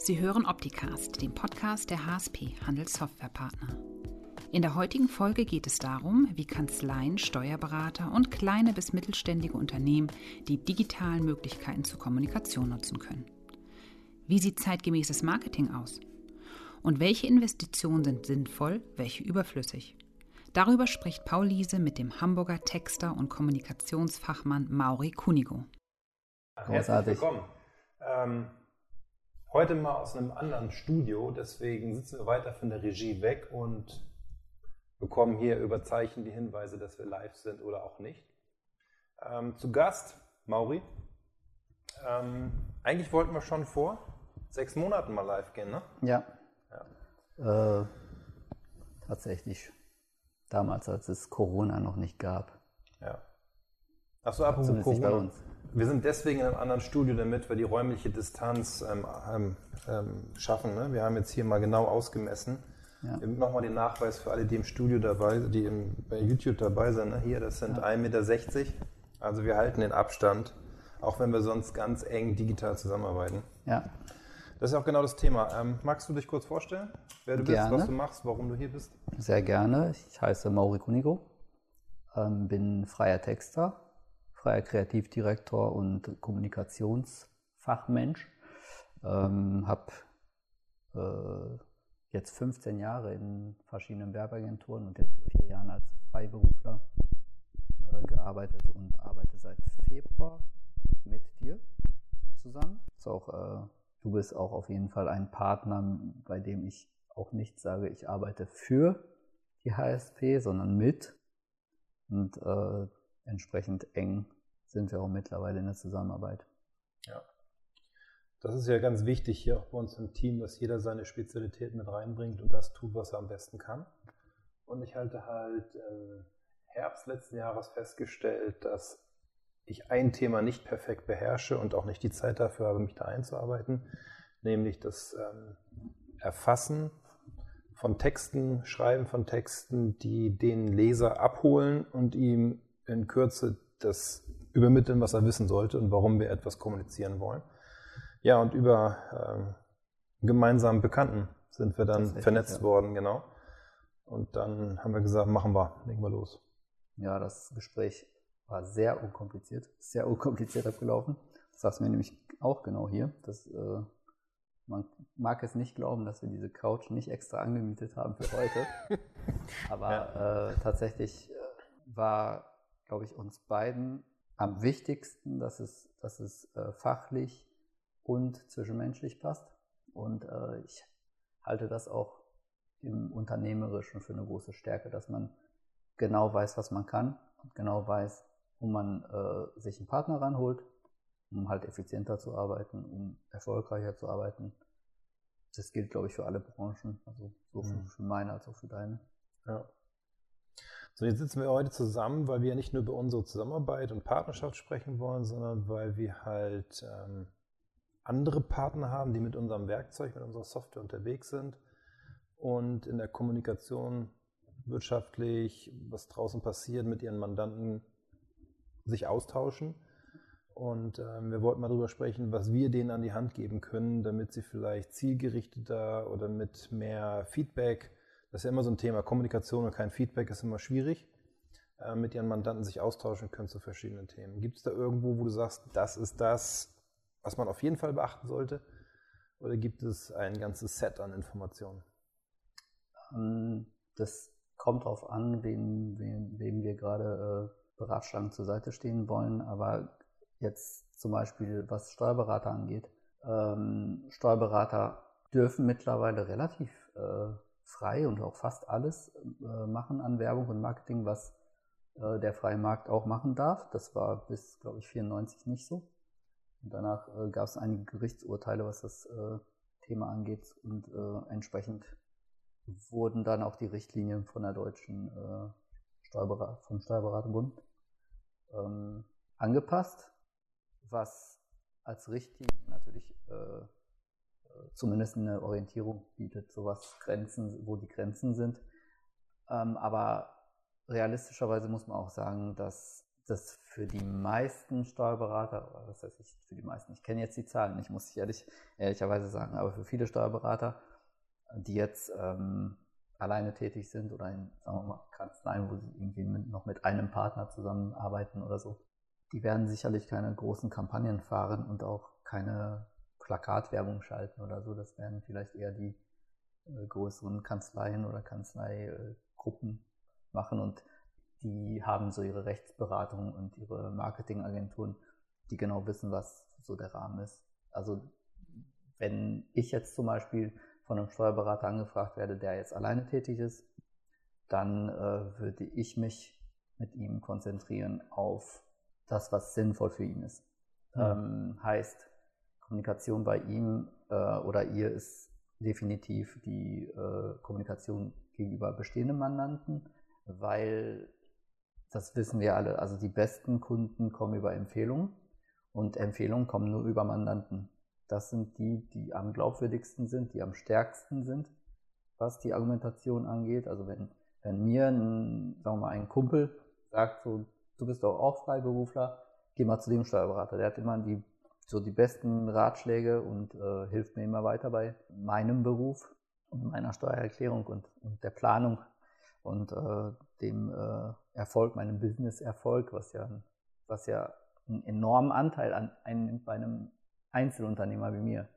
Sie hören Opticast, den Podcast der HSP Handelssoftwarepartner. In der heutigen Folge geht es darum, wie Kanzleien, Steuerberater und kleine bis mittelständige Unternehmen die digitalen Möglichkeiten zur Kommunikation nutzen können. Wie sieht zeitgemäßes Marketing aus? Und welche Investitionen sind sinnvoll, welche überflüssig? Darüber spricht Paul Liese mit dem Hamburger Texter und Kommunikationsfachmann Mauri Kunigo. Herzlich willkommen. Ähm, heute mal aus einem anderen Studio, deswegen sitzen wir weiter von der Regie weg und bekommen hier über Zeichen die Hinweise, dass wir live sind oder auch nicht. Ähm, zu Gast, Mauri. Ähm, eigentlich wollten wir schon vor sechs Monaten mal live gehen, ne? Ja. ja. Äh, tatsächlich. Damals, als es Corona noch nicht gab. Ja. Achso, apropos Corona. Wir sind deswegen in einem anderen Studio, damit wir die räumliche Distanz ähm, ähm, ähm, schaffen. Ne? Wir haben jetzt hier mal genau ausgemessen. Ja. Nochmal den Nachweis für alle, die im Studio dabei die im, bei YouTube dabei sind. Ne? Hier, das sind ja. 1,60 Meter. Also wir halten den Abstand, auch wenn wir sonst ganz eng digital zusammenarbeiten. Ja. Das ist auch genau das Thema. Ähm, magst du dich kurz vorstellen, wer du gerne. bist, was du machst, warum du hier bist? Sehr gerne. Ich heiße Mauri Kunigo, ähm, bin freier Texter, freier Kreativdirektor und Kommunikationsfachmensch. Ähm, habe äh, jetzt 15 Jahre in verschiedenen Werbeagenturen und jetzt vier Jahren als Freiberufler äh, gearbeitet und arbeite seit Februar mit dir zusammen. Auch, äh, du bist auch auf jeden Fall ein Partner, bei dem ich auch nicht sage, ich arbeite für die HSP, sondern mit. Und äh, entsprechend eng sind wir auch mittlerweile in der Zusammenarbeit. Ja. Das ist ja ganz wichtig hier auch bei uns im Team, dass jeder seine Spezialität mit reinbringt und das tut, was er am besten kann. Und ich halte halt im Herbst letzten Jahres festgestellt, dass ich ein Thema nicht perfekt beherrsche und auch nicht die Zeit dafür habe, mich da einzuarbeiten, nämlich das ähm, Erfassen von Texten, Schreiben von Texten, die den Leser abholen und ihm in Kürze das übermitteln, was er wissen sollte und warum wir etwas kommunizieren wollen. Ja, und über äh, gemeinsamen Bekannten sind wir dann vernetzt ja. worden, genau. Und dann haben wir gesagt, machen wir, legen wir los. Ja, das Gespräch war sehr unkompliziert, sehr unkompliziert abgelaufen. Das sagst du mir nämlich auch genau hier. Das, äh, man mag es nicht glauben, dass wir diese Couch nicht extra angemietet haben für heute. Aber ja. äh, tatsächlich äh, war, glaube ich, uns beiden am wichtigsten, dass es, dass es äh, fachlich und zwischenmenschlich passt. Und äh, ich halte das auch im Unternehmerischen für eine große Stärke, dass man genau weiß, was man kann und genau weiß, wo man äh, sich einen Partner ranholt, um halt effizienter zu arbeiten, um erfolgreicher zu arbeiten. Das gilt, glaube ich, für alle Branchen, also so für, mhm. für meine als auch für deine. Ja. So, jetzt sitzen wir heute zusammen, weil wir ja nicht nur über unsere Zusammenarbeit und Partnerschaft sprechen wollen, sondern weil wir halt ähm, andere Partner haben, die mit unserem Werkzeug, mit unserer Software unterwegs sind und in der Kommunikation wirtschaftlich, was draußen passiert, mit ihren Mandanten sich austauschen. Und ähm, wir wollten mal darüber sprechen, was wir denen an die Hand geben können, damit sie vielleicht zielgerichteter oder mit mehr Feedback, das ist ja immer so ein Thema, Kommunikation und kein Feedback ist immer schwierig, äh, mit ihren Mandanten sich austauschen können zu verschiedenen Themen. Gibt es da irgendwo, wo du sagst, das ist das, was man auf jeden Fall beachten sollte? Oder gibt es ein ganzes Set an Informationen? Ähm, das kommt darauf an, wem, wem, wem wir gerade äh, beratschlagend zur Seite stehen wollen. Aber jetzt zum Beispiel, was Steuerberater angeht, ähm, Steuerberater dürfen mittlerweile relativ äh, frei und auch fast alles äh, machen an Werbung und Marketing, was äh, der freie Markt auch machen darf. Das war bis, glaube ich, 94 nicht so. Und danach äh, gab es einige Gerichtsurteile, was das äh, Thema angeht. Und äh, entsprechend wurden dann auch die Richtlinien von der deutschen äh, Steuerberat vom Steuerberaterbund ähm, angepasst, was als Richtlinie natürlich äh, zumindest eine Orientierung bietet, so was Grenzen, wo die Grenzen sind. Ähm, aber realistischerweise muss man auch sagen, dass dass für die meisten Steuerberater, was heißt ich für die meisten, ich kenne jetzt die Zahlen, ich muss ehrlich, ehrlicherweise sagen, aber für viele Steuerberater, die jetzt ähm, alleine tätig sind oder in, sagen wir mal, Kanzleien, wo sie irgendwie mit, noch mit einem Partner zusammenarbeiten oder so, die werden sicherlich keine großen Kampagnen fahren und auch keine Plakatwerbung schalten oder so. Das werden vielleicht eher die äh, größeren Kanzleien oder Kanzleigruppen machen und die haben so ihre Rechtsberatung und ihre Marketingagenturen, die genau wissen, was so der Rahmen ist. Also wenn ich jetzt zum Beispiel von einem Steuerberater angefragt werde, der jetzt alleine tätig ist, dann äh, würde ich mich mit ihm konzentrieren auf das, was sinnvoll für ihn ist. Mhm. Ähm, heißt, Kommunikation bei ihm äh, oder ihr ist definitiv die äh, Kommunikation gegenüber bestehenden Mandanten, weil das wissen wir alle. Also die besten Kunden kommen über Empfehlungen und Empfehlungen kommen nur über Mandanten. Das sind die, die am glaubwürdigsten sind, die am stärksten sind, was die Argumentation angeht. Also wenn, wenn mir ein, sagen wir mal, ein Kumpel sagt, so, du bist doch auch Freiberufler, geh mal zu dem Steuerberater. Der hat immer die, so die besten Ratschläge und äh, hilft mir immer weiter bei meinem Beruf und meiner Steuererklärung und, und der Planung und äh, dem äh, Erfolg, meinem Business-Erfolg, was ja, was ja einen enormen Anteil an einnimmt bei einem Einzelunternehmer wie mir.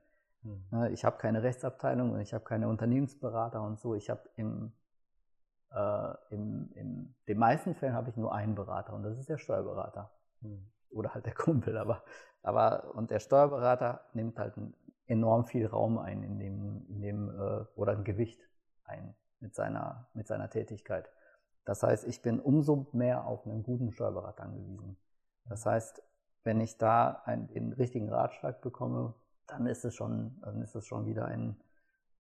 Mhm. Ich habe keine Rechtsabteilung und ich habe keine Unternehmensberater und so. Ich habe im, äh, im, in den meisten Fällen habe ich nur einen Berater und das ist der Steuerberater. Mhm. Oder halt der Kumpel. Aber, aber und der Steuerberater nimmt halt enorm viel Raum ein in dem, in dem äh, oder ein Gewicht ein mit seiner, mit seiner Tätigkeit. Das heißt, ich bin umso mehr auf einen guten Steuerberater angewiesen. Das heißt, wenn ich da einen, den richtigen Ratschlag bekomme, dann ist es schon, dann ist es schon wieder ein,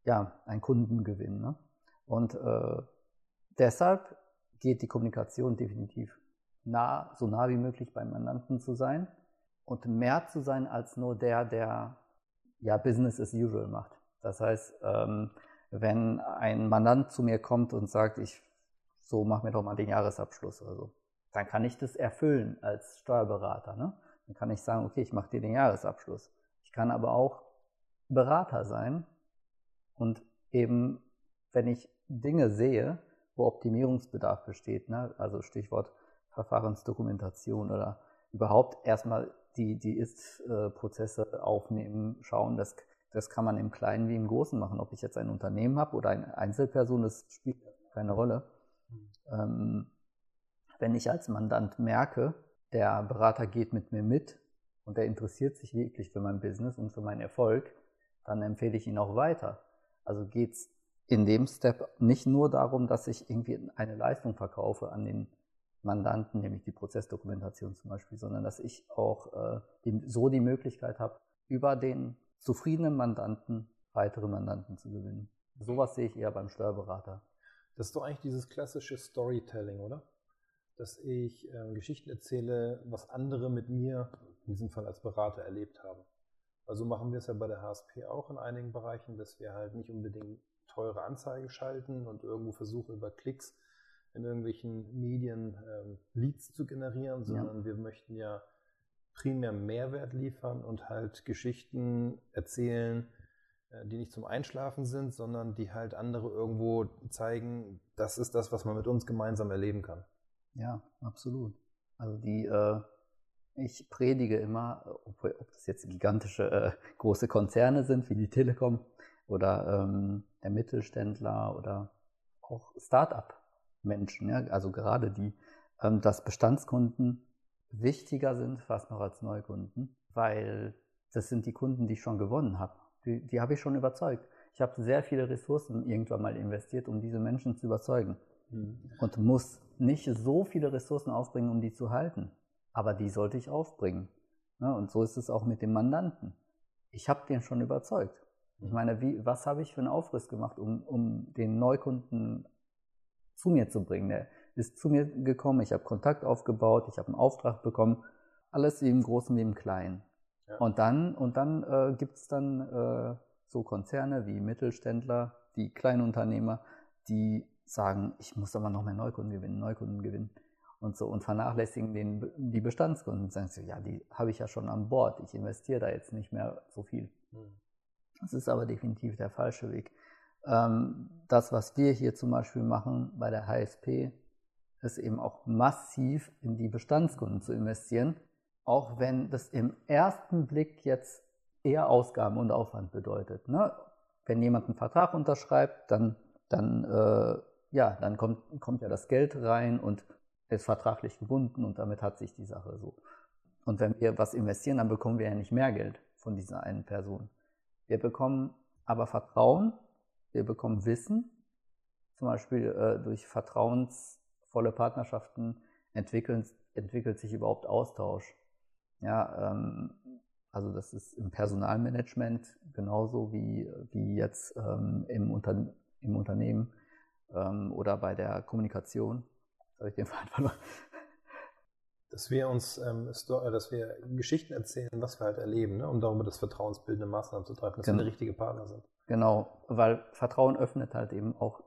ja, ein Kundengewinn. Ne? Und äh, deshalb geht die Kommunikation definitiv nah, so nah wie möglich beim Mandanten zu sein und mehr zu sein als nur der, der ja Business as usual macht. Das heißt, ähm, wenn ein Mandant zu mir kommt und sagt, ich so mach mir doch mal den Jahresabschluss oder so, dann kann ich das erfüllen als Steuerberater. Ne? Dann kann ich sagen, okay, ich mache dir den Jahresabschluss. Ich kann aber auch Berater sein und eben, wenn ich Dinge sehe, wo Optimierungsbedarf besteht, ne? also Stichwort Verfahrensdokumentation oder überhaupt erstmal die, die Ist-Prozesse aufnehmen, schauen, das, das kann man im Kleinen wie im Großen machen. Ob ich jetzt ein Unternehmen habe oder eine Einzelperson, das spielt keine Rolle. Mhm. Ähm, wenn ich als Mandant merke, der Berater geht mit mir mit und der interessiert sich wirklich für mein Business und für meinen Erfolg, dann empfehle ich ihn auch weiter. Also geht es in dem Step nicht nur darum, dass ich irgendwie eine Leistung verkaufe an den Mandanten, nämlich die Prozessdokumentation zum Beispiel, sondern dass ich auch äh, die, so die Möglichkeit habe, über den zufriedenen Mandanten weitere Mandanten zu gewinnen. Sowas sehe ich eher beim Steuerberater. Das ist doch eigentlich dieses klassische Storytelling, oder? Dass ich äh, Geschichten erzähle, was andere mit mir, in diesem Fall als Berater, erlebt haben. Also machen wir es ja bei der HSP auch in einigen Bereichen, dass wir halt nicht unbedingt teure Anzeigen schalten und irgendwo versuchen über Klicks in irgendwelchen Medien ähm, Leads zu generieren, sondern ja. wir möchten ja primär Mehrwert liefern und halt Geschichten erzählen, äh, die nicht zum Einschlafen sind, sondern die halt andere irgendwo zeigen, das ist das, was man mit uns gemeinsam erleben kann. Ja, absolut. Also die, äh, ich predige immer, ob, ob, das jetzt gigantische äh, große Konzerne sind, wie die Telekom oder ähm, der Mittelständler oder auch Start-up-Menschen, ja, also gerade die, ähm, dass Bestandskunden wichtiger sind fast noch als Neukunden, weil das sind die Kunden, die ich schon gewonnen habe. Die, die habe ich schon überzeugt. Ich habe sehr viele Ressourcen irgendwann mal investiert, um diese Menschen zu überzeugen. Mhm. Und muss nicht so viele Ressourcen aufbringen, um die zu halten. Aber die sollte ich aufbringen. Ja, und so ist es auch mit dem Mandanten. Ich habe den schon überzeugt. Ich mhm. meine, wie, was habe ich für einen Aufriss gemacht, um, um den Neukunden zu mir zu bringen? Der ist zu mir gekommen, ich habe Kontakt aufgebaut, ich habe einen Auftrag bekommen. Alles wie im Großen wie im Kleinen. Ja. Und dann, und dann äh, gibt es dann äh, so Konzerne wie Mittelständler, die Kleinunternehmer, die sagen, ich muss aber noch mehr Neukunden gewinnen, Neukunden gewinnen. und so und vernachlässigen den, die Bestandskunden und sagen so, ja, die habe ich ja schon an Bord, ich investiere da jetzt nicht mehr so viel. Mhm. Das ist aber definitiv der falsche Weg. Ähm, das, was wir hier zum Beispiel machen bei der HSP, ist eben auch massiv in die Bestandskunden zu investieren, auch wenn das im ersten Blick jetzt eher Ausgaben und Aufwand bedeutet. Ne? Wenn jemand einen Vertrag unterschreibt, dann, dann, äh, ja, dann kommt, kommt ja das Geld rein und ist vertraglich gebunden und damit hat sich die Sache so. Und wenn wir was investieren, dann bekommen wir ja nicht mehr Geld von dieser einen Person. Wir bekommen aber Vertrauen, wir bekommen Wissen, zum Beispiel äh, durch vertrauensvolle Partnerschaften entwickeln, entwickelt sich überhaupt Austausch. Ja, ähm, also das ist im Personalmanagement genauso wie, wie jetzt ähm, im, Unter im Unternehmen ähm, oder bei der Kommunikation. Habe ich den verloren. Dass wir uns, ähm, äh, dass wir Geschichten erzählen, was wir halt erleben, ne? um darüber das vertrauensbildende Maßnahmen zu treffen, dass genau. wir der richtige Partner sind. Genau, weil Vertrauen öffnet halt eben auch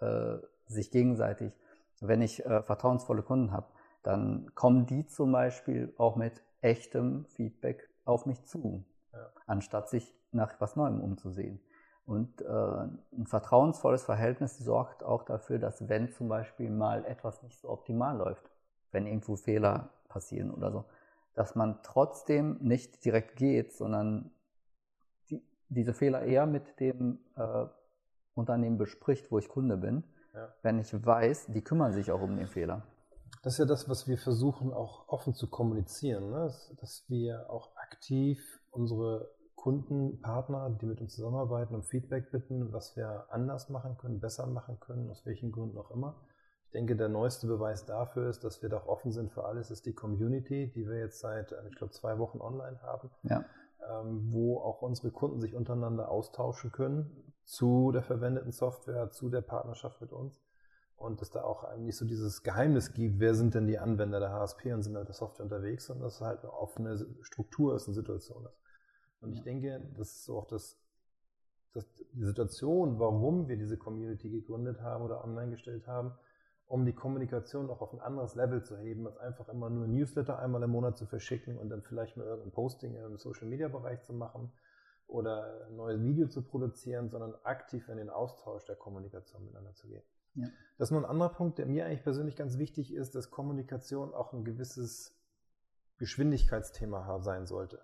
äh, sich gegenseitig. Wenn ich äh, vertrauensvolle Kunden habe, dann kommen die zum Beispiel auch mit echtem Feedback auf mich zu, ja. anstatt sich nach was Neuem umzusehen. Und äh, ein vertrauensvolles Verhältnis sorgt auch dafür, dass wenn zum Beispiel mal etwas nicht so optimal läuft, wenn irgendwo Fehler passieren oder so, dass man trotzdem nicht direkt geht, sondern diese Fehler eher mit dem äh, Unternehmen bespricht, wo ich Kunde bin, ja. wenn ich weiß, die kümmern sich auch um den Fehler. Das ist ja das, was wir versuchen auch offen zu kommunizieren, ne? dass, wir auch aktiv unsere Kunden, Partner, die mit uns zusammenarbeiten, um Feedback bitten, was wir anders machen können, besser machen können, aus welchen Gründen auch immer. Ich denke, der neueste Beweis dafür ist, dass wir doch offen sind für alles, ist die Community, die wir jetzt seit, äh, ich glaube, zwei Wochen online haben, ja. Ähm, wo auch unsere Kunden sich untereinander austauschen können zu der verwendeten Software, zu der Partnerschaft mit uns und dass da auch nicht so dieses Geheimnis gibt, wer sind denn die Anwender der HSP und sind halt der Software unterwegs, sondern dass es halt eine offene Struktur ist, eine Situation ist. Und ich denke, das ist auch das, das, die Situation, warum wir diese Community gegründet haben oder online gestellt haben, um die Kommunikation auch auf ein anderes Level zu heben, als einfach immer nur Newsletter einmal im Monat zu verschicken und dann vielleicht mal irgendein Posting im Social Media Bereich zu machen oder ein neues Video zu produzieren, sondern aktiv in den Austausch der Kommunikation miteinander zu gehen. Ja. Das ist nur ein anderer Punkt, der mir eigentlich persönlich ganz wichtig ist, dass Kommunikation auch ein gewisses Geschwindigkeitsthema sein sollte.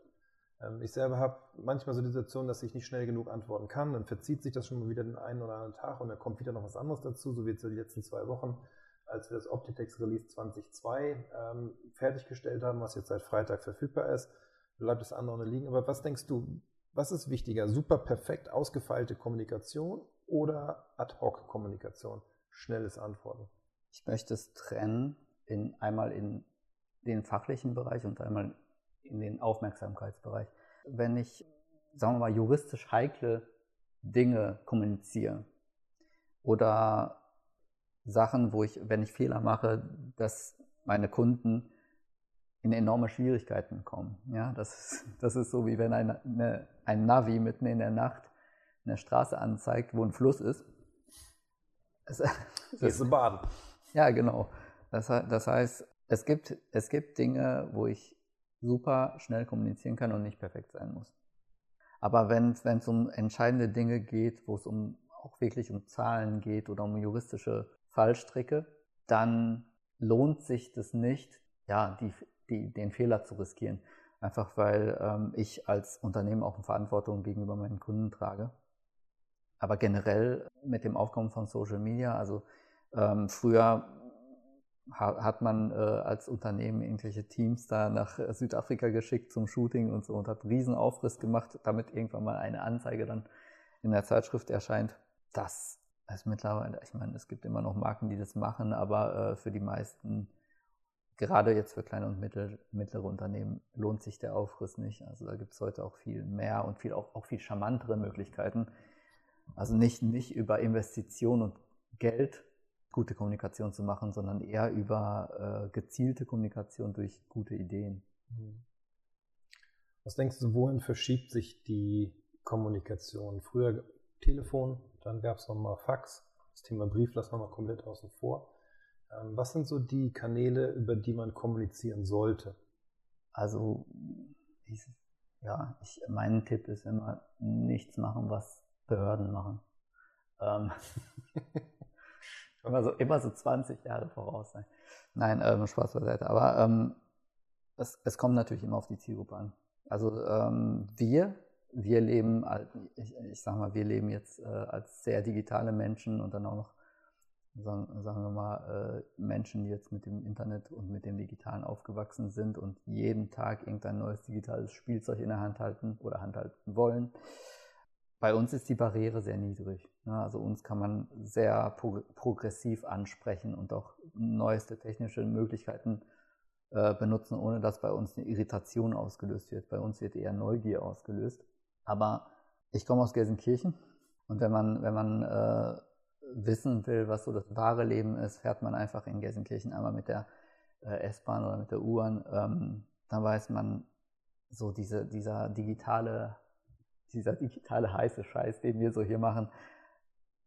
Ähm, ich selber habe manchmal so die Situation, dass ich nicht schnell genug antworten kann. Dann verzieht sich das schon mal wieder den einen oder anderen Tag und dann kommt wieder noch was anderes dazu, so wie jetzt die letzten zwei Wochen, als wir das Optitex Release 20.2 ähm, fertiggestellt haben, was jetzt seit Freitag verfügbar ist, bleibt das andere liegen. Aber was denkst du, was ist wichtiger? Super perfekt ausgefeilte Kommunikation oder Ad-Hoc-Kommunikation? Schnelles Antworten. Ich möchte es trennen in einmal in den fachlichen Bereich und einmal in den Aufmerksamkeitsbereich. Wenn ich, sagen wir mal, juristisch heikle Dinge kommuniziere oder Sachen, wo ich, wenn ich Fehler mache, dass meine Kunden in enorme Schwierigkeiten kommen. Ja, das, ist, das ist so, wie wenn ein, eine, ein Navi mitten in der Nacht eine Straße anzeigt, wo ein Fluss ist. Es, das ist Baden. Ja, genau. Das, das heißt, es gibt, es gibt Dinge, wo ich super schnell kommunizieren kann und nicht perfekt sein muss. Aber wenn es um entscheidende Dinge geht, wo es um auch wirklich um Zahlen geht oder um juristische Fallstricke, dann lohnt sich das nicht, ja, die, die, den Fehler zu riskieren. Einfach weil ähm, ich als Unternehmen auch eine Verantwortung gegenüber meinen Kunden trage. Aber generell mit dem Aufkommen von Social Media, also ähm, früher hat man äh, als Unternehmen irgendwelche Teams da nach Südafrika geschickt zum Shooting und so und hat riesen Aufriss gemacht, damit irgendwann mal eine Anzeige dann in der Zeitschrift erscheint. Das ist mittlerweile, ich meine, es gibt immer noch Marken, die das machen, aber äh, für die meisten, gerade jetzt für kleine und mittel, mittlere Unternehmen, lohnt sich der Aufriss nicht. Also da gibt es heute auch viel mehr und viel, auch, auch viel charmantere Möglichkeiten. Also nicht, nicht über Investition und Geld gute Kommunikation zu machen, sondern eher über äh, gezielte Kommunikation durch gute Ideen. Mhm. Was denkst du, wohin verschiebt sich die Kommunikation? Früher Telefon, dann gab es nochmal Fax, das Thema Brief lassen wir mal komplett außen vor. Ähm, was sind so die Kanäle, über die man kommunizieren sollte? Also, ich, ja, ich, mein Tipp ist immer, nichts machen, was Behörden machen. Ähm, immer, so, immer so 20 Jahre voraus sein. Nein, ähm, Spaß beiseite. Aber ähm, es, es kommt natürlich immer auf die Zielgruppe an. Also ähm, wir, wir leben, ich, ich sag mal, wir leben jetzt äh, als sehr digitale Menschen und dann auch noch, sagen, sagen wir mal, äh, Menschen, die jetzt mit dem Internet und mit dem Digitalen aufgewachsen sind und jeden Tag irgendein neues digitales Spielzeug in der Hand halten oder handhalten wollen. Bei uns ist die Barriere sehr niedrig. Ne? Also uns kann man sehr pro progressiv ansprechen und auch neueste technische Möglichkeiten äh, benutzen, ohne dass bei uns eine Irritation ausgelöst wird. Bei uns wird eher Neugier ausgelöst. Aber ich komme aus Gelsenkirchen und wenn man, wenn man äh, wissen will, was so das wahre Leben ist, fährt man einfach in Gelsenkirchen einmal mit der äh, S-Bahn oder mit der U-Bahn. Ähm, dann weiß man so diese, dieser digitale, dieser digitale heiße Scheiß, den wir so hier machen,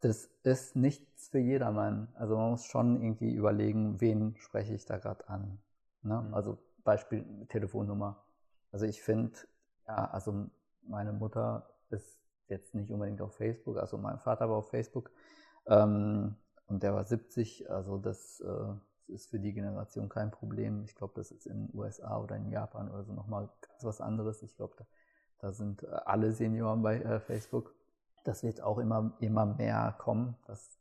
das ist nichts für jedermann. Also man muss schon irgendwie überlegen, wen spreche ich da gerade an. Ne? Mhm. Also Beispiel Telefonnummer. Also ich finde, ja, also meine Mutter ist jetzt nicht unbedingt auf Facebook, also mein Vater war auf Facebook ähm, und der war 70, also das äh, ist für die Generation kein Problem. Ich glaube, das ist in den USA oder in Japan oder so nochmal ganz was anderes. Ich glaube, da, sind äh, alle Senioren bei äh, Facebook. Das wird auch immer, immer mehr kommen, dass,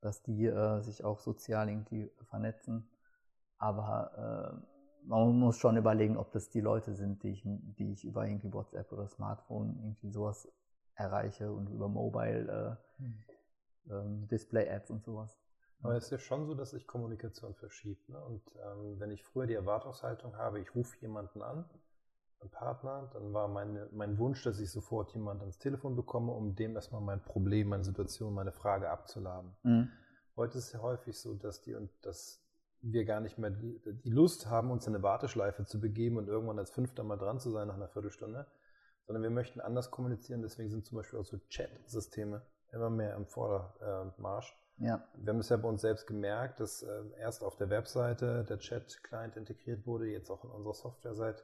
dass die äh, sich auch sozial irgendwie vernetzen. Aber äh, man muss schon überlegen, ob das die Leute sind, die ich, die ich über irgendwie WhatsApp oder Smartphone irgendwie sowas erreiche und über Mobile äh, hm. ähm, Display-Ads und sowas. Aber es ist ja schon so, dass sich Kommunikation verschiebt. Ne? Und ähm, wenn ich früher die Erwartungshaltung habe, ich rufe jemanden an, Partner, dann war meine, mein Wunsch, dass ich sofort jemanden ans Telefon bekomme, um dem erstmal mein Problem, meine Situation, meine Frage abzuladen. Mhm. Heute ist es ja häufig so, dass die und das wir gar nicht mehr die, die, Lust haben, uns in eine Warteschleife zu begeben und irgendwann als Fünfter mal dran zu sein nach einer Viertelstunde, sondern wir möchten anders kommunizieren. Deswegen sind zum Beispiel auch so Chat-Systeme immer mehr im Vordermarsch. Ja. Wir haben es ja bei uns selbst gemerkt, dass äh, erst auf der Webseite der Chat-Client integriert wurde, jetzt auch in unserer Software seit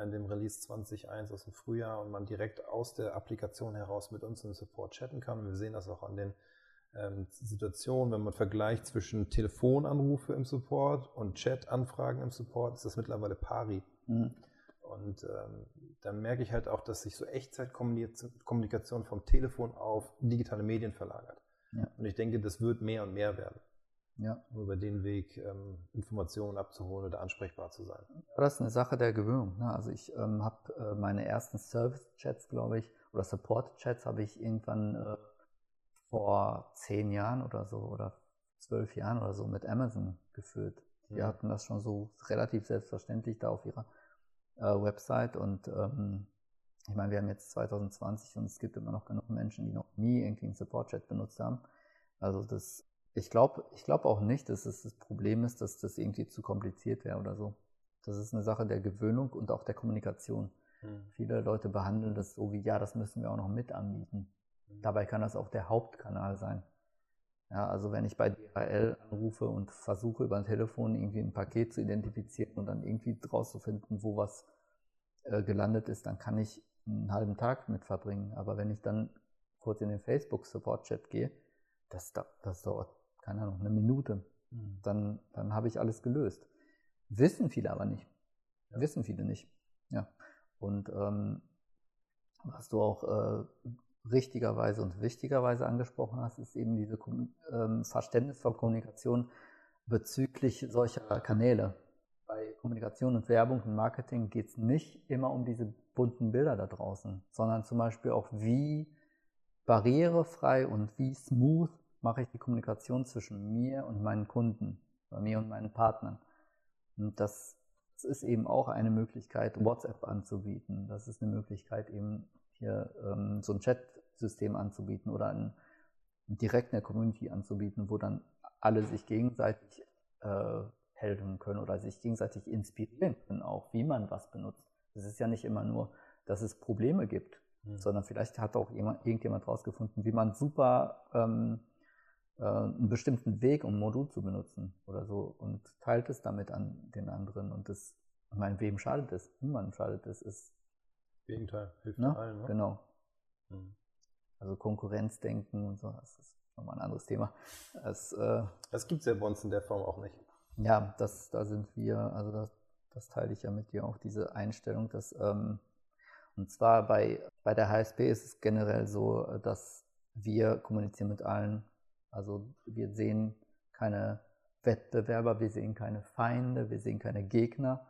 äh, dem Release 20.1 aus dem Frühjahr und man direkt aus der Applikation heraus mit uns im Support chatten kann. Und wir sehen das auch an den ähm, Situation, wenn man vergleicht zwischen Telefonanrufe im Support und Chat-Anfragen im Support, ist das mittlerweile pari. Mhm. Und ähm, dann merke ich halt auch, dass sich so Echtzeitkommunikation vom Telefon auf digitale Medien verlagert. Ja. Und ich denke, das wird mehr und mehr werden. Ja. Um über den Weg ähm, Informationen abzuholen oder ansprechbar zu sein. Das ist eine Sache der Gewöhnung. Ne? Also ich ähm, habe äh, meine ersten Service-Chats, glaube ich, oder Support-Chats habe ich irgendwann äh, vor zehn Jahren oder so oder zwölf Jahren oder so mit Amazon geführt. Die mhm. hatten das schon so relativ selbstverständlich da auf ihrer äh, Website und ähm, ich meine, wir haben jetzt 2020 und es gibt immer noch genug Menschen, die noch nie irgendwie einen Support-Chat benutzt haben. Also das, ich glaube ich glaube auch nicht, dass es das Problem ist, dass das irgendwie zu kompliziert wäre oder so. Das ist eine Sache der Gewöhnung und auch der Kommunikation. Mhm. Viele Leute behandeln das so wie, ja, das müssen wir auch noch mit anbieten. Dabei kann das auch der Hauptkanal sein. Ja, also wenn ich bei DHL anrufe und versuche über ein Telefon irgendwie ein Paket zu identifizieren und dann irgendwie rauszufinden, wo was äh, gelandet ist, dann kann ich einen halben Tag mit verbringen. Aber wenn ich dann kurz in den Facebook-Support-Chat gehe, das, das dauert, keine Ahnung, eine Minute. Mhm. Dann, dann habe ich alles gelöst. Wissen viele aber nicht. Ja. Wissen viele nicht. Ja. Und ähm, was du auch äh, richtigerweise und wichtigerweise angesprochen hast, ist eben diese ähm, Verständnis von Kommunikation bezüglich solcher Kanäle. Bei Kommunikation und Werbung und Marketing geht es nicht immer um diese bunten Bilder da draußen, sondern zum Beispiel auch, wie barrierefrei und wie smooth mache ich die Kommunikation zwischen mir und meinen Kunden, bei mir und meinen Partnern. Und das, das ist eben auch eine Möglichkeit, WhatsApp anzubieten. Das ist eine Möglichkeit, eben hier ähm, so ein Chat-System anzubieten oder ein, direkt eine Community anzubieten, wo dann alle sich gegenseitig äh, helfen können oder sich gegenseitig inspirieren können, auch wie man was benutzt. Es ist ja nicht immer nur, dass es Probleme gibt, mhm. sondern vielleicht hat auch jemand, irgendjemand rausgefunden, wie man super ähm, äh, einen bestimmten Weg, um ein Modul zu benutzen oder so und teilt es damit an den anderen. Und das, ich meine, wem schadet es? Niemandem schadet es. Ist, Gegenteil, hilft ne? allen. Ne? Genau. Mhm. Also Konkurrenzdenken und so, das ist nochmal ein anderes Thema. Das, äh, Das gibt es ja bei uns in der Form auch nicht. ja, das, da sind wir, also das, das teile ich ja mit dir auch, diese Einstellung, dass, ähm, und zwar bei, bei der HSP ist es generell so, äh, dass wir kommunizieren mit allen. Also wir sehen keine Wettbewerber, wir sehen keine Feinde, wir sehen keine Gegner,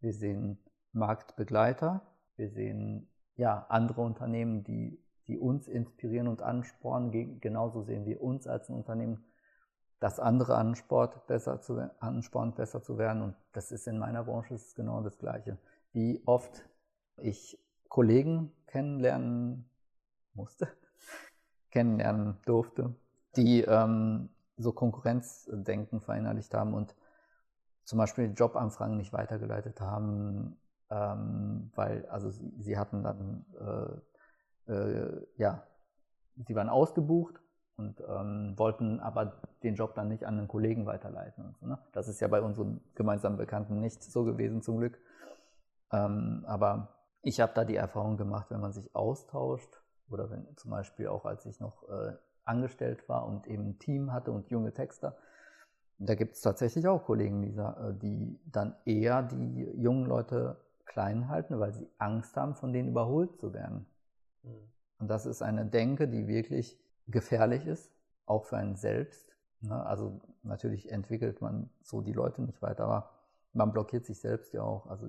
wir sehen Marktbegleiter, wir sehen ja andere Unternehmen, die, die uns inspirieren und anspornen. Ge- Genauso sehen wir uns als ein Unternehmen, das andere anspornt, besser zu, anspornt, besser zu werden. Und das ist in meiner Branche ist genau das Gleiche. Wie oft ich Kollegen kennenlernen musste, kennenlernen durfte, die ähm, so Konkurrenzdenken verinnerlicht haben und zum Beispiel Jobanfragen nicht weitergeleitet haben, ähm, weil also sie, sie hatten dann äh, äh, ja, sie waren ausgebucht und ähm, wollten aber den Job dann nicht an einen Kollegen weiterleiten. Und so, ne? Das ist ja bei unseren gemeinsamen Bekannten nicht so gewesen zum Glück. Ähm, aber ich habe da die Erfahrung gemacht, wenn man sich austauscht oder wenn zum Beispiel auch als ich noch äh, angestellt war und eben ein Team hatte und junge Texter, da gibt es tatsächlich auch Kollegen, die, äh, die dann eher die jungen Leute klein halten, weil sie Angst haben, von denen überholt zu werden. Mhm. Und das ist eine Denke, die wirklich gefährlich ist, auch für einen selbst. Ne? Also natürlich entwickelt man so die Leute nicht weiter, aber man blockiert sich selbst ja auch. Also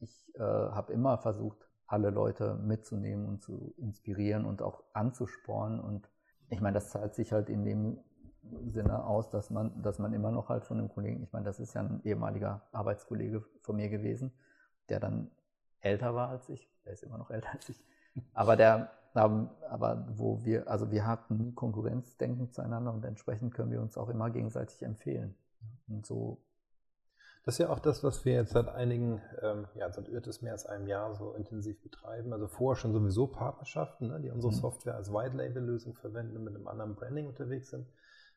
ich äh, habe immer versucht, alle Leute mitzunehmen und zu inspirieren und auch anzuspornen. Und ich meine, das zahlt sich halt in dem Sinne aus, dass man, dass man immer noch halt von einem Kollegen, ich meine, das ist ja ein ehemaliger Arbeitskollege von mir gewesen, der dann älter war als ich, der ist immer noch älter als ich, aber der, ähm, aber wo wir, also wir hatten Konkurrenzdenken zueinander und entsprechend können wir uns auch immer gegenseitig empfehlen. Und so, Das ist ja auch das, was wir jetzt seit einigen, ähm, ja, seit etwas mehr als einem Jahr so intensiv betreiben. Also vorher schon sowieso Partnerschaften, ne, die unsere Mhm. Software als White-Label-Lösung verwenden und mit einem anderen Branding unterwegs sind.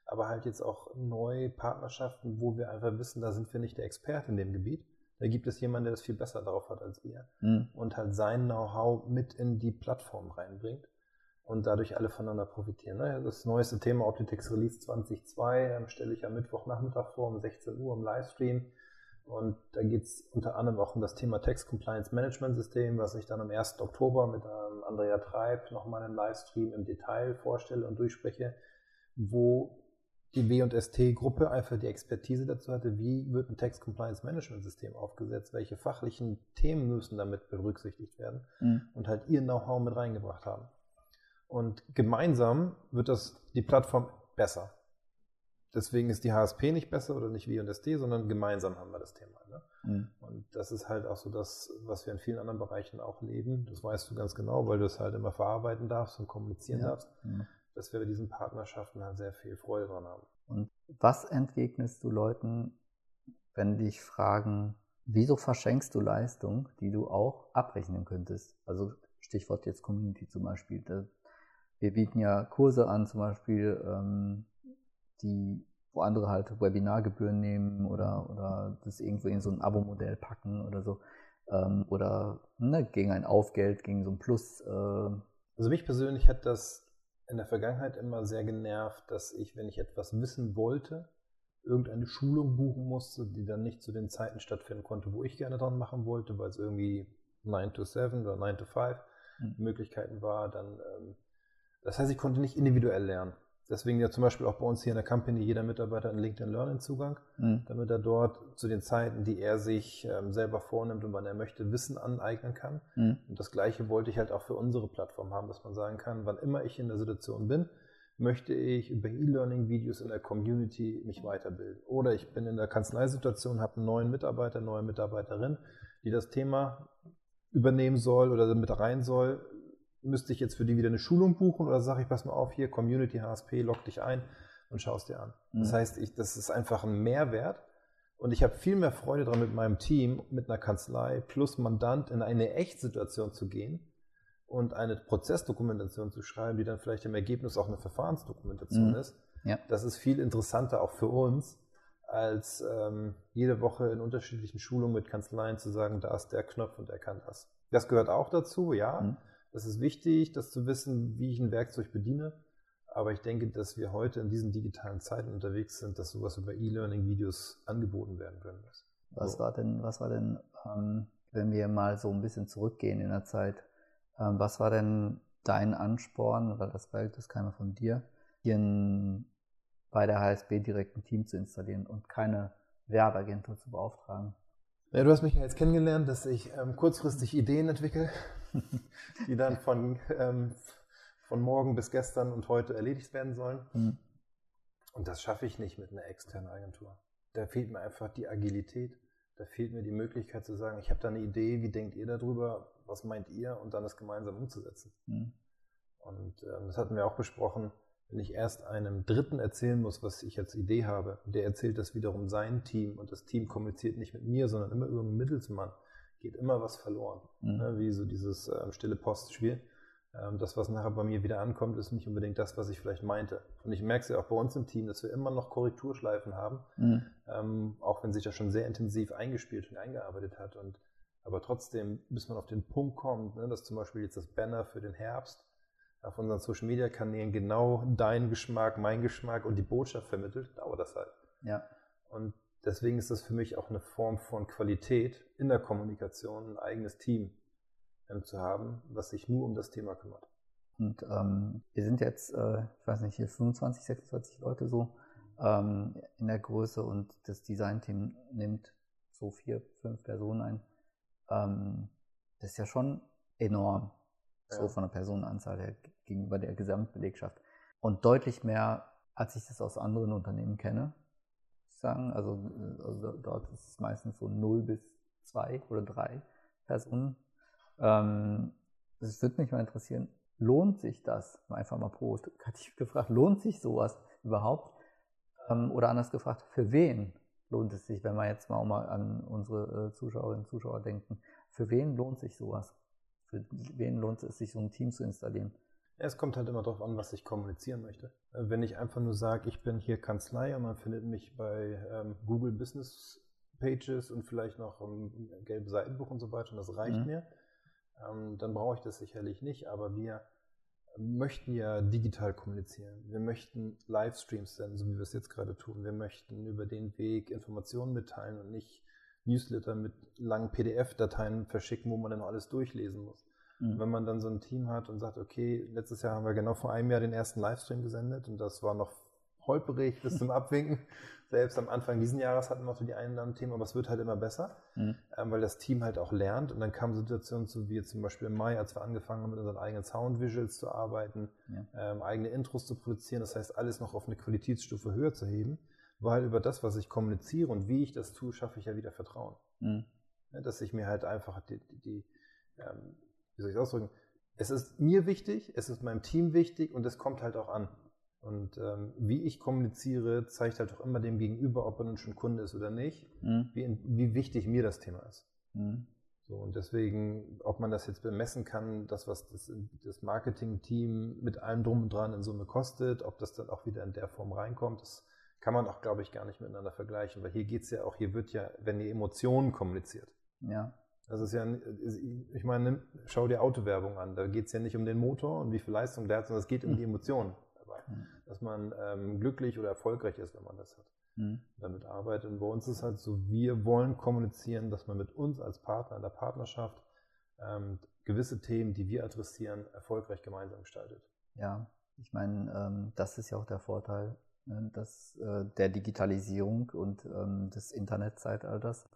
Aber halt jetzt auch neue Partnerschaften, wo wir einfach wissen, da sind wir nicht der Experte in dem Gebiet. Da gibt es jemanden, der das viel besser drauf hat als wir mh, und halt sein Know-how mit in die Plattform reinbringt und dadurch alle voneinander profitieren. Ne? Das neueste Thema Optitex Release 20.2 ähm, stelle ich am Mittwochnachmittag vor um 16 Uhr im Livestream. Und da geht es unter anderem auch um das Thema Text Compliance Management System, was ich dann am 1. Oktober mit ähm, Andrea Treib nochmal im Livestream im Detail vorstelle und durchspreche, wo die W&ST-Gruppe einfach die Expertise dazu hatte, wie wird ein Text Compliance Management System aufgesetzt, welche fachlichen Themen müssen damit berücksichtigt werden mh, und halt ihr Know-how mit reingebracht haben. Und gemeinsam wird das die Plattform besser. Deswegen ist die HSP nicht besser oder nicht W&ST, sondern gemeinsam haben wir das Thema. Ne? mh. Und das ist halt auch so das, was wir in vielen anderen Bereichen auch leben. Das weißt du ganz genau, weil du es halt immer verarbeiten darfst und kommunizieren Ja. darfst, mh. dass wir bei diesen Partnerschaften halt sehr viel Freude dran haben. Und was entgegnest du Leuten, wenn dich fragen, wieso verschenkst du Leistung, die du auch abrechnen könntest? Also Stichwort jetzt Community zum Beispiel. Wir bieten ja Kurse an, zum Beispiel, ähm, die, wo andere halt Webinargebühren nehmen oder, oder das irgendwo in so ein Abo-Modell packen oder so. Ähm, oder ne, gegen ein Aufgeld, gegen so ein Plus. Äh, Also mich persönlich hat das in der Vergangenheit immer sehr genervt, dass ich, wenn ich etwas wissen wollte, irgendeine Schulung buchen musste, die dann nicht zu den Zeiten stattfinden konnte, wo ich gerne dran machen wollte, weil es irgendwie 9 to 7 oder 9 to 5 Mhm. Möglichkeiten war, dann ähm, das heißt, ich konnte nicht individuell lernen. Deswegen ja zum Beispiel auch bei uns hier in der Company jeder Mitarbeiter einen LinkedIn Learning Zugang, mh, damit er dort zu den Zeiten, die er sich ähm, selber vornimmt und wann er möchte, Wissen aneignen kann. mh, Und das Gleiche wollte ich halt auch für unsere Plattform haben, dass man sagen kann, wann immer ich in der Situation bin, möchte ich über E-Learning-Videos in der Community mich weiterbilden. Oder ich bin in der Kanzleisituation, habe einen neuen Mitarbeiter, neue Mitarbeiterin, die das Thema übernehmen soll oder mit rein soll. Müsste ich jetzt für die wieder eine Schulung buchen oder sage ich, pass mal auf, hier Community HSP, log dich ein und schau es dir an. Das Mhm. heißt, ich, das ist einfach ein Mehrwert und ich habe viel mehr Freude daran, mit meinem Team, mit einer Kanzlei plus Mandant in eine Echtsituation zu gehen und eine Prozessdokumentation zu schreiben, die dann vielleicht im Ergebnis auch eine Verfahrensdokumentation Mhm. ist, Ja. Das ist viel interessanter auch für uns, als ähm, jede Woche in unterschiedlichen Schulungen mit Kanzleien zu sagen, da ist der Knopf und er kann das. Das gehört auch dazu, ja. Mhm. Das ist wichtig, das zu wissen, wie ich ein Werkzeug bediene. Aber ich denke, dass wir heute in diesen digitalen Zeiten unterwegs sind, dass sowas über E-Learning-Videos angeboten werden können muss. Was war denn, was war denn, ähm, wenn wir mal so ein bisschen zurückgehen in der Zeit, ähm, was war denn dein Ansporn, weil das Projekt ist keiner von dir, hier bei der HSB direkt ein Team zu installieren und keine Werbeagentur zu beauftragen? Ja, du hast mich ja jetzt kennengelernt, dass ich ähm, kurzfristig Ideen entwickle, die dann von, ähm, von morgen bis gestern und heute erledigt werden sollen. Mhm. Und das schaffe ich nicht mit einer externen Agentur. Da fehlt mir einfach die Agilität. Da fehlt mir die Möglichkeit zu sagen, ich habe da eine Idee, wie denkt ihr darüber, was meint ihr und dann das gemeinsam umzusetzen. Mhm. Und ähm, das hatten wir auch besprochen, wenn ich erst einem Dritten erzählen muss, was ich als Idee habe, der erzählt das wiederum sein Team und das Team kommuniziert nicht mit mir, sondern immer irgendein Mittelsmann, geht immer was verloren. Mhm. Ne? Wie so dieses ähm, stille Postspiel. Ähm, das, was nachher bei mir wieder ankommt, ist nicht unbedingt das, was ich vielleicht meinte. Und ich merke es ja auch bei uns im Team, dass wir immer noch Korrekturschleifen haben, mhm. ähm, auch wenn sich das schon sehr intensiv eingespielt und eingearbeitet hat. Und aber trotzdem, bis man auf den Punkt kommt, ne, dass zum Beispiel jetzt das Banner für den Herbst auf unseren Social Media Kanälen genau dein Geschmack, mein Geschmack und die Botschaft vermittelt, dauert das halt. Ja. Und deswegen ist das für mich auch eine Form von Qualität in der Kommunikation, ein eigenes Team ähm, zu haben, was sich nur um das Thema kümmert. Und ähm, wir sind jetzt, äh, ich weiß nicht, hier 25, 26 Leute so ähm, in der Größe und das Designteam nimmt so vier, fünf Personen ein. Ähm, das ist ja schon enorm, ja. so von der Personenanzahl her gegenüber der Gesamtbelegschaft. Und deutlich mehr, als ich das aus anderen Unternehmen kenne, sagen. Also, also dort ist es meistens so 0 bis 2 oder 3 Personen ähm, es würde mich mal interessieren, lohnt sich das? Einfach mal provokativ gefragt, lohnt sich sowas überhaupt? Ähm, oder anders gefragt, für wen lohnt es sich, wenn wir jetzt mal, auch mal an unsere äh, Zuschauerinnen und Zuschauer denken, für wen lohnt sich sowas? Für wen lohnt es sich, so ein Team zu installieren? Es kommt halt immer darauf an, was ich kommunizieren möchte. Äh, wenn ich einfach nur sage, ich bin hier Kanzlei und man findet mich bei ähm, Google Business Pages und vielleicht noch im gelben Seitenbuch und so weiter und das reicht mhm. mir, ähm, dann brauche ich das sicherlich nicht, aber wir möchten ja digital kommunizieren. Wir möchten Livestreams senden, so wie wir es jetzt gerade tun. Wir möchten über den Weg Informationen mitteilen und nicht Newsletter mit langen PDF-Dateien verschicken, wo man dann alles durchlesen muss. Mhm. Wenn man dann so ein Team hat und sagt, okay, letztes Jahr haben wir genau vor einem Jahr den ersten Livestream gesendet und das war noch holperig bis zum Abwinken. Selbst am Anfang dieses Jahres hatten wir so die einen anderen Themen, aber es wird halt immer besser, mhm. ähm, weil das Team halt auch lernt. Und dann kamen Situationen zu, wie zum Beispiel im Mai, als wir angefangen haben, mit unseren eigenen Sound-Visuals zu arbeiten, ja. ähm, eigene Intros zu produzieren. Das heißt, alles noch auf eine Qualitätsstufe höher zu heben, weil über das, was ich kommuniziere und wie ich das tue, schaffe ich ja wieder Vertrauen. Mhm. Ja, dass ich mir halt einfach die, die, die ähm, wie soll ich es ausdrücken, es ist mir wichtig, es ist meinem Team wichtig und es kommt halt auch an. Und ähm, wie ich kommuniziere, zeigt halt auch immer dem Gegenüber, ob er nun schon Kunde ist oder nicht, mhm. wie, wie, wichtig mir das Thema ist. Mhm. So, und deswegen, ob man das jetzt bemessen kann, das, was das, das Marketing-Team mit allem drum und dran in Summe kostet, ob das dann auch wieder in der Form reinkommt, das kann man auch, glaube ich, gar nicht miteinander vergleichen, weil hier geht es ja auch, hier wird ja, wenn ihr Emotionen kommuniziert. Ja. Das ist ja, ich meine, schau dir Autowerbung an, da geht es ja nicht um den Motor und wie viel Leistung der hat, sondern es geht um mhm. die Emotionen mhm. dass man ähm, glücklich oder erfolgreich ist, wenn man das hat. Mhm. Damit arbeitet. Und bei uns ist halt so, wir wollen kommunizieren, dass man mit uns als Partner in der Partnerschaft ähm, gewisse Themen, die wir adressieren, erfolgreich gemeinsam gestaltet. Ja, ich meine, ähm, das ist ja auch der Vorteil ne, dass, äh, der Digitalisierung und ähm, des Internetzeitalters,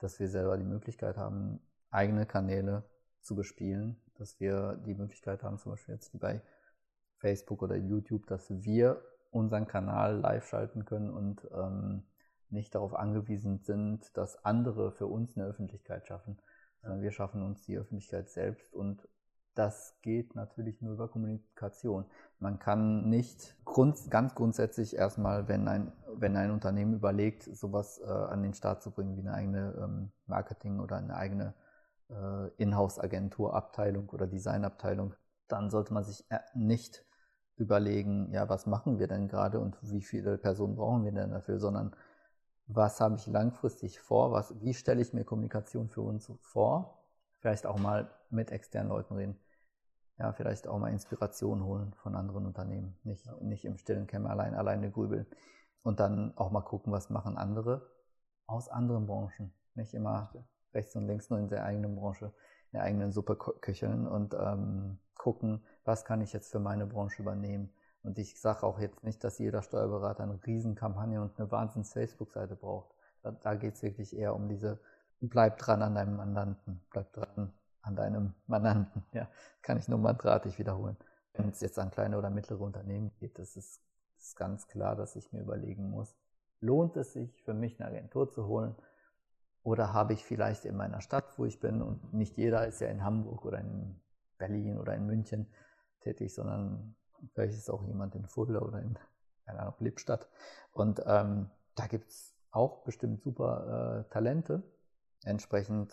dass wir selber die Möglichkeit haben, eigene Kanäle zu bespielen, dass wir die Möglichkeit haben, zum Beispiel jetzt wie bei Facebook oder YouTube, dass wir unseren Kanal live schalten können und ähm, nicht darauf angewiesen sind, dass andere für uns eine Öffentlichkeit schaffen, sondern wir schaffen uns die Öffentlichkeit selbst und das geht natürlich nur über Kommunikation. Man kann nicht grund, ganz grundsätzlich erstmal, wenn ein, wenn ein Unternehmen überlegt, sowas äh, an den Start zu bringen, wie eine eigene ähm, Marketing- oder eine eigene äh, Inhouse-Agentur, Abteilung oder Designabteilung, dann sollte man sich äh, nicht überlegen, ja, was machen wir denn gerade und wie viele Personen brauchen wir denn dafür, sondern was habe ich langfristig vor, was, wie stelle ich mir Kommunikation für uns vor, vielleicht auch mal mit externen Leuten reden, ja, vielleicht auch mal Inspiration holen von anderen Unternehmen, nicht, ja. nicht im stillen Kämmer allein, alleine grübeln und dann auch mal gucken, was machen andere aus anderen Branchen, nicht immer rechts und links nur in der eigenen Branche, in der eigenen Suppe köcheln und ähm, gucken, was kann ich jetzt für meine Branche übernehmen. Und ich sage auch jetzt nicht, dass jeder Steuerberater eine Riesenkampagne und eine wahnsinns Facebook-Seite braucht. Da, da geht es wirklich eher um diese, bleib dran an deinem Mandanten, bleib dran an deinem Mandanten. Ja, kann ich nur mantratig wiederholen. Wenn es jetzt an kleine oder mittlere Unternehmen geht, das ist, das ist ganz klar, dass ich mir überlegen muss, lohnt es sich für mich eine Agentur zu holen oder habe ich vielleicht in meiner Stadt, wo ich bin, und nicht jeder ist ja in Hamburg oder in Berlin oder in München tätig, sondern vielleicht ist auch jemand in Fulda oder in, keine Ahnung, Lippstadt. Und ähm, da gibt es auch bestimmt super äh, Talente. Entsprechend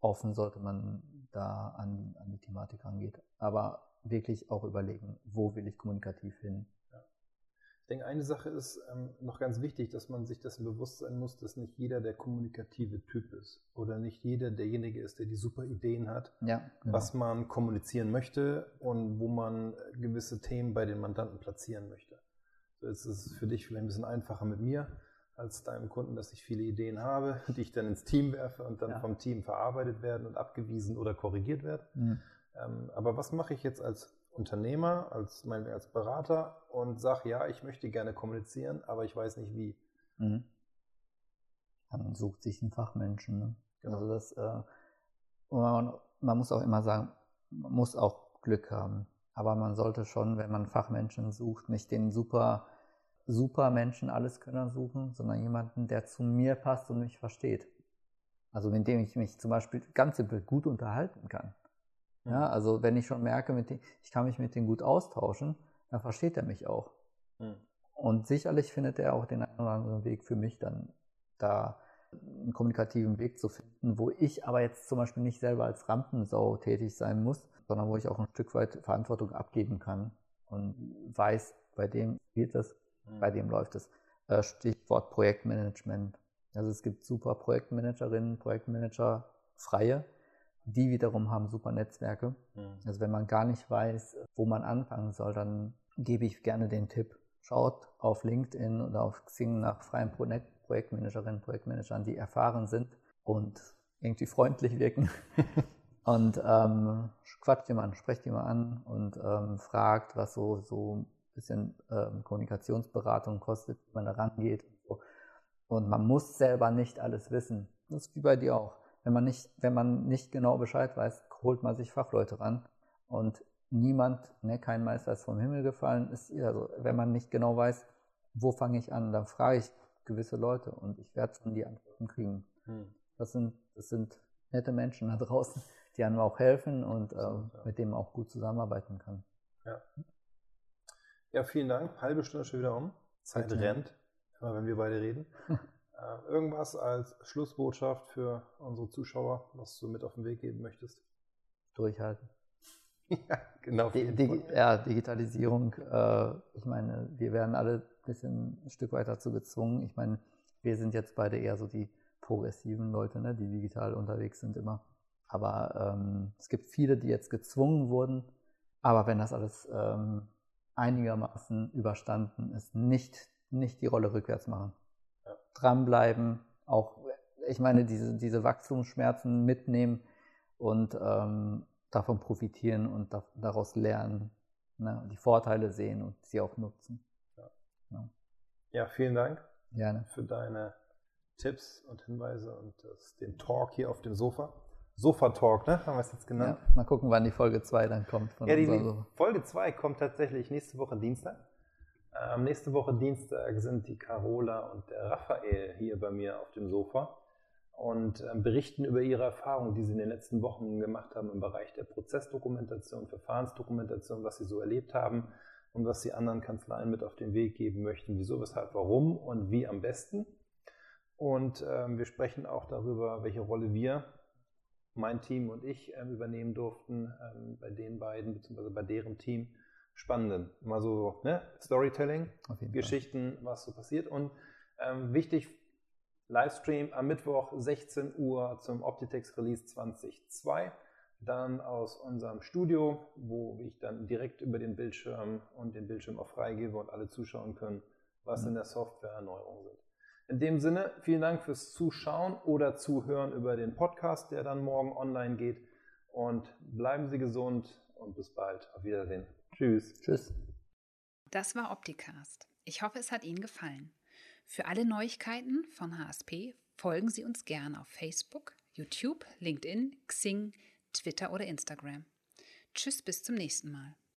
offen sollte man da an, an die Thematik rangehen. Aber wirklich auch überlegen, wo will ich kommunikativ hin? Ich denke, eine Sache ist ähm, noch ganz wichtig, dass man sich dessen bewusst sein muss, dass nicht jeder der kommunikative Typ ist oder nicht jeder derjenige ist, der die super Ideen hat, ja, genau. was man kommunizieren möchte und wo man gewisse Themen bei den Mandanten platzieren möchte. So jetzt ist es für dich vielleicht ein bisschen einfacher mit mir als deinem Kunden, dass ich viele Ideen habe, die ich dann ins Team werfe und dann ja. vom Team verarbeitet werden und abgewiesen oder korrigiert werden. Mhm. Ähm, aber was mache ich jetzt als Unternehmer, als, mein, als Berater und sage, ja, ich möchte gerne kommunizieren, aber ich weiß nicht wie. Mhm. Man sucht sich einen Fachmenschen. Ne? Genau. Also das, äh, man, man, muss auch immer sagen, man muss auch Glück haben. Aber man sollte schon, wenn man Fachmenschen sucht, nicht den super, super Menschen, Alleskönner suchen, sondern jemanden, der zu mir passt und mich versteht. Also mit dem ich mich zum Beispiel ganz simpel gut unterhalten kann. Ja, also wenn ich schon merke, dem, ich kann mich mit dem gut austauschen, dann versteht er mich auch. Mhm. Und sicherlich findet er auch den einen oder anderen Weg für mich dann da einen kommunikativen Weg zu finden, wo ich aber jetzt zum Beispiel nicht selber als Rampensau tätig sein muss, sondern wo ich auch ein Stück weit Verantwortung abgeben kann und weiß, bei dem geht es, mhm. bei dem läuft es. Äh, Stichwort Projektmanagement. Also es gibt super Projektmanagerinnen, Projektmanager, freie, die wiederum haben super Netzwerke. Mhm. Also wenn man gar nicht weiß, wo man anfangen soll, dann gebe ich gerne den Tipp. Schaut auf LinkedIn oder auf Xing nach freien Projektmanagerinnen, Projektmanagern, die erfahren sind und irgendwie freundlich wirken. und ähm, quatscht an, sprecht mal an und ähm, fragt, was so, so bisschen ähm, Kommunikationsberatung kostet, wie man da rangeht. Und, so. und man muss selber nicht alles wissen. Das ist wie bei dir auch wenn man nicht, wenn man nicht genau Bescheid weiß, holt man sich Fachleute ran. Und niemand, ne, kein Meister ist vom Himmel gefallen, ist also, wenn man nicht genau weiß, wo fange ich an, dann frage ich gewisse Leute und ich werde schon die Antworten kriegen. Hm. Das sind, das sind nette Menschen da draußen, die einem auch helfen und äh, ja. mit denen man auch gut zusammenarbeiten kann. Ja. Ja, vielen Dank. Halbe Stunde schon wieder um. Zeit okay. rennt, immer wenn wir beide reden. Äh, irgendwas als Schlussbotschaft für unsere Zuschauer, was du mit auf den Weg geben möchtest? Durchhalten. ja, genau. Die, die, ja, Digitalisierung, äh, ich meine, wir werden alle ein bisschen ein Stück weit dazu gezwungen. Ich meine, wir sind jetzt beide eher so die progressiven Leute, ne, die digital unterwegs sind immer. Aber ähm, es gibt viele, die jetzt gezwungen wurden. Aber wenn das alles ähm, einigermaßen überstanden ist, nicht, nicht die Rolle rückwärts machen dranbleiben, auch, ich meine, diese, diese Wachstumsschmerzen mitnehmen und ähm, davon profitieren und da, daraus lernen, ne, die Vorteile sehen und sie auch nutzen. Ja, ja. ja vielen Dank Gerne. für deine Tipps und Hinweise und das, den Talk hier auf dem Sofa. Sofa-Talk, ne? Haben wir es jetzt genannt? Ja, mal gucken, wann die Folge 2 dann kommt. ja, die, die Folge 2 kommt tatsächlich nächste Woche Dienstag. Ähm, nächste Woche Dienstag sind die Carola und der Raphael hier bei mir auf dem Sofa und ähm, berichten über ihre Erfahrungen, die sie in den letzten Wochen gemacht haben im Bereich der Prozessdokumentation, Verfahrensdokumentation, was sie so erlebt haben und was sie anderen Kanzleien mit auf den Weg geben möchten, wieso, weshalb, warum und wie am besten. Und ähm, wir sprechen auch darüber, welche Rolle wir, mein Team und ich, ähm, übernehmen durften ähm, bei den beiden, beziehungsweise bei deren Team spannenden, mal so ne? Storytelling, Geschichten, Fall. was so passiert. Und ähm, wichtig, Livestream am Mittwoch 16 Uhr zum Optitex Release 2002. Dann aus unserem Studio, wo ich dann direkt über den Bildschirm und den Bildschirm auch freigebe und alle zuschauen können, was mhm. in der Software Erneuerungen sind. In dem Sinne, vielen Dank fürs Zuschauen oder Zuhören über den Podcast, der dann morgen online geht. Und bleiben Sie gesund und bis bald. Auf Wiedersehen. Tschüss. Tschüss. Das war Opticast. Ich hoffe, es hat Ihnen gefallen. Für alle Neuigkeiten von HSP folgen Sie uns gerne auf Facebook, YouTube, LinkedIn, Xing, Twitter oder Instagram. Tschüss, bis zum nächsten Mal.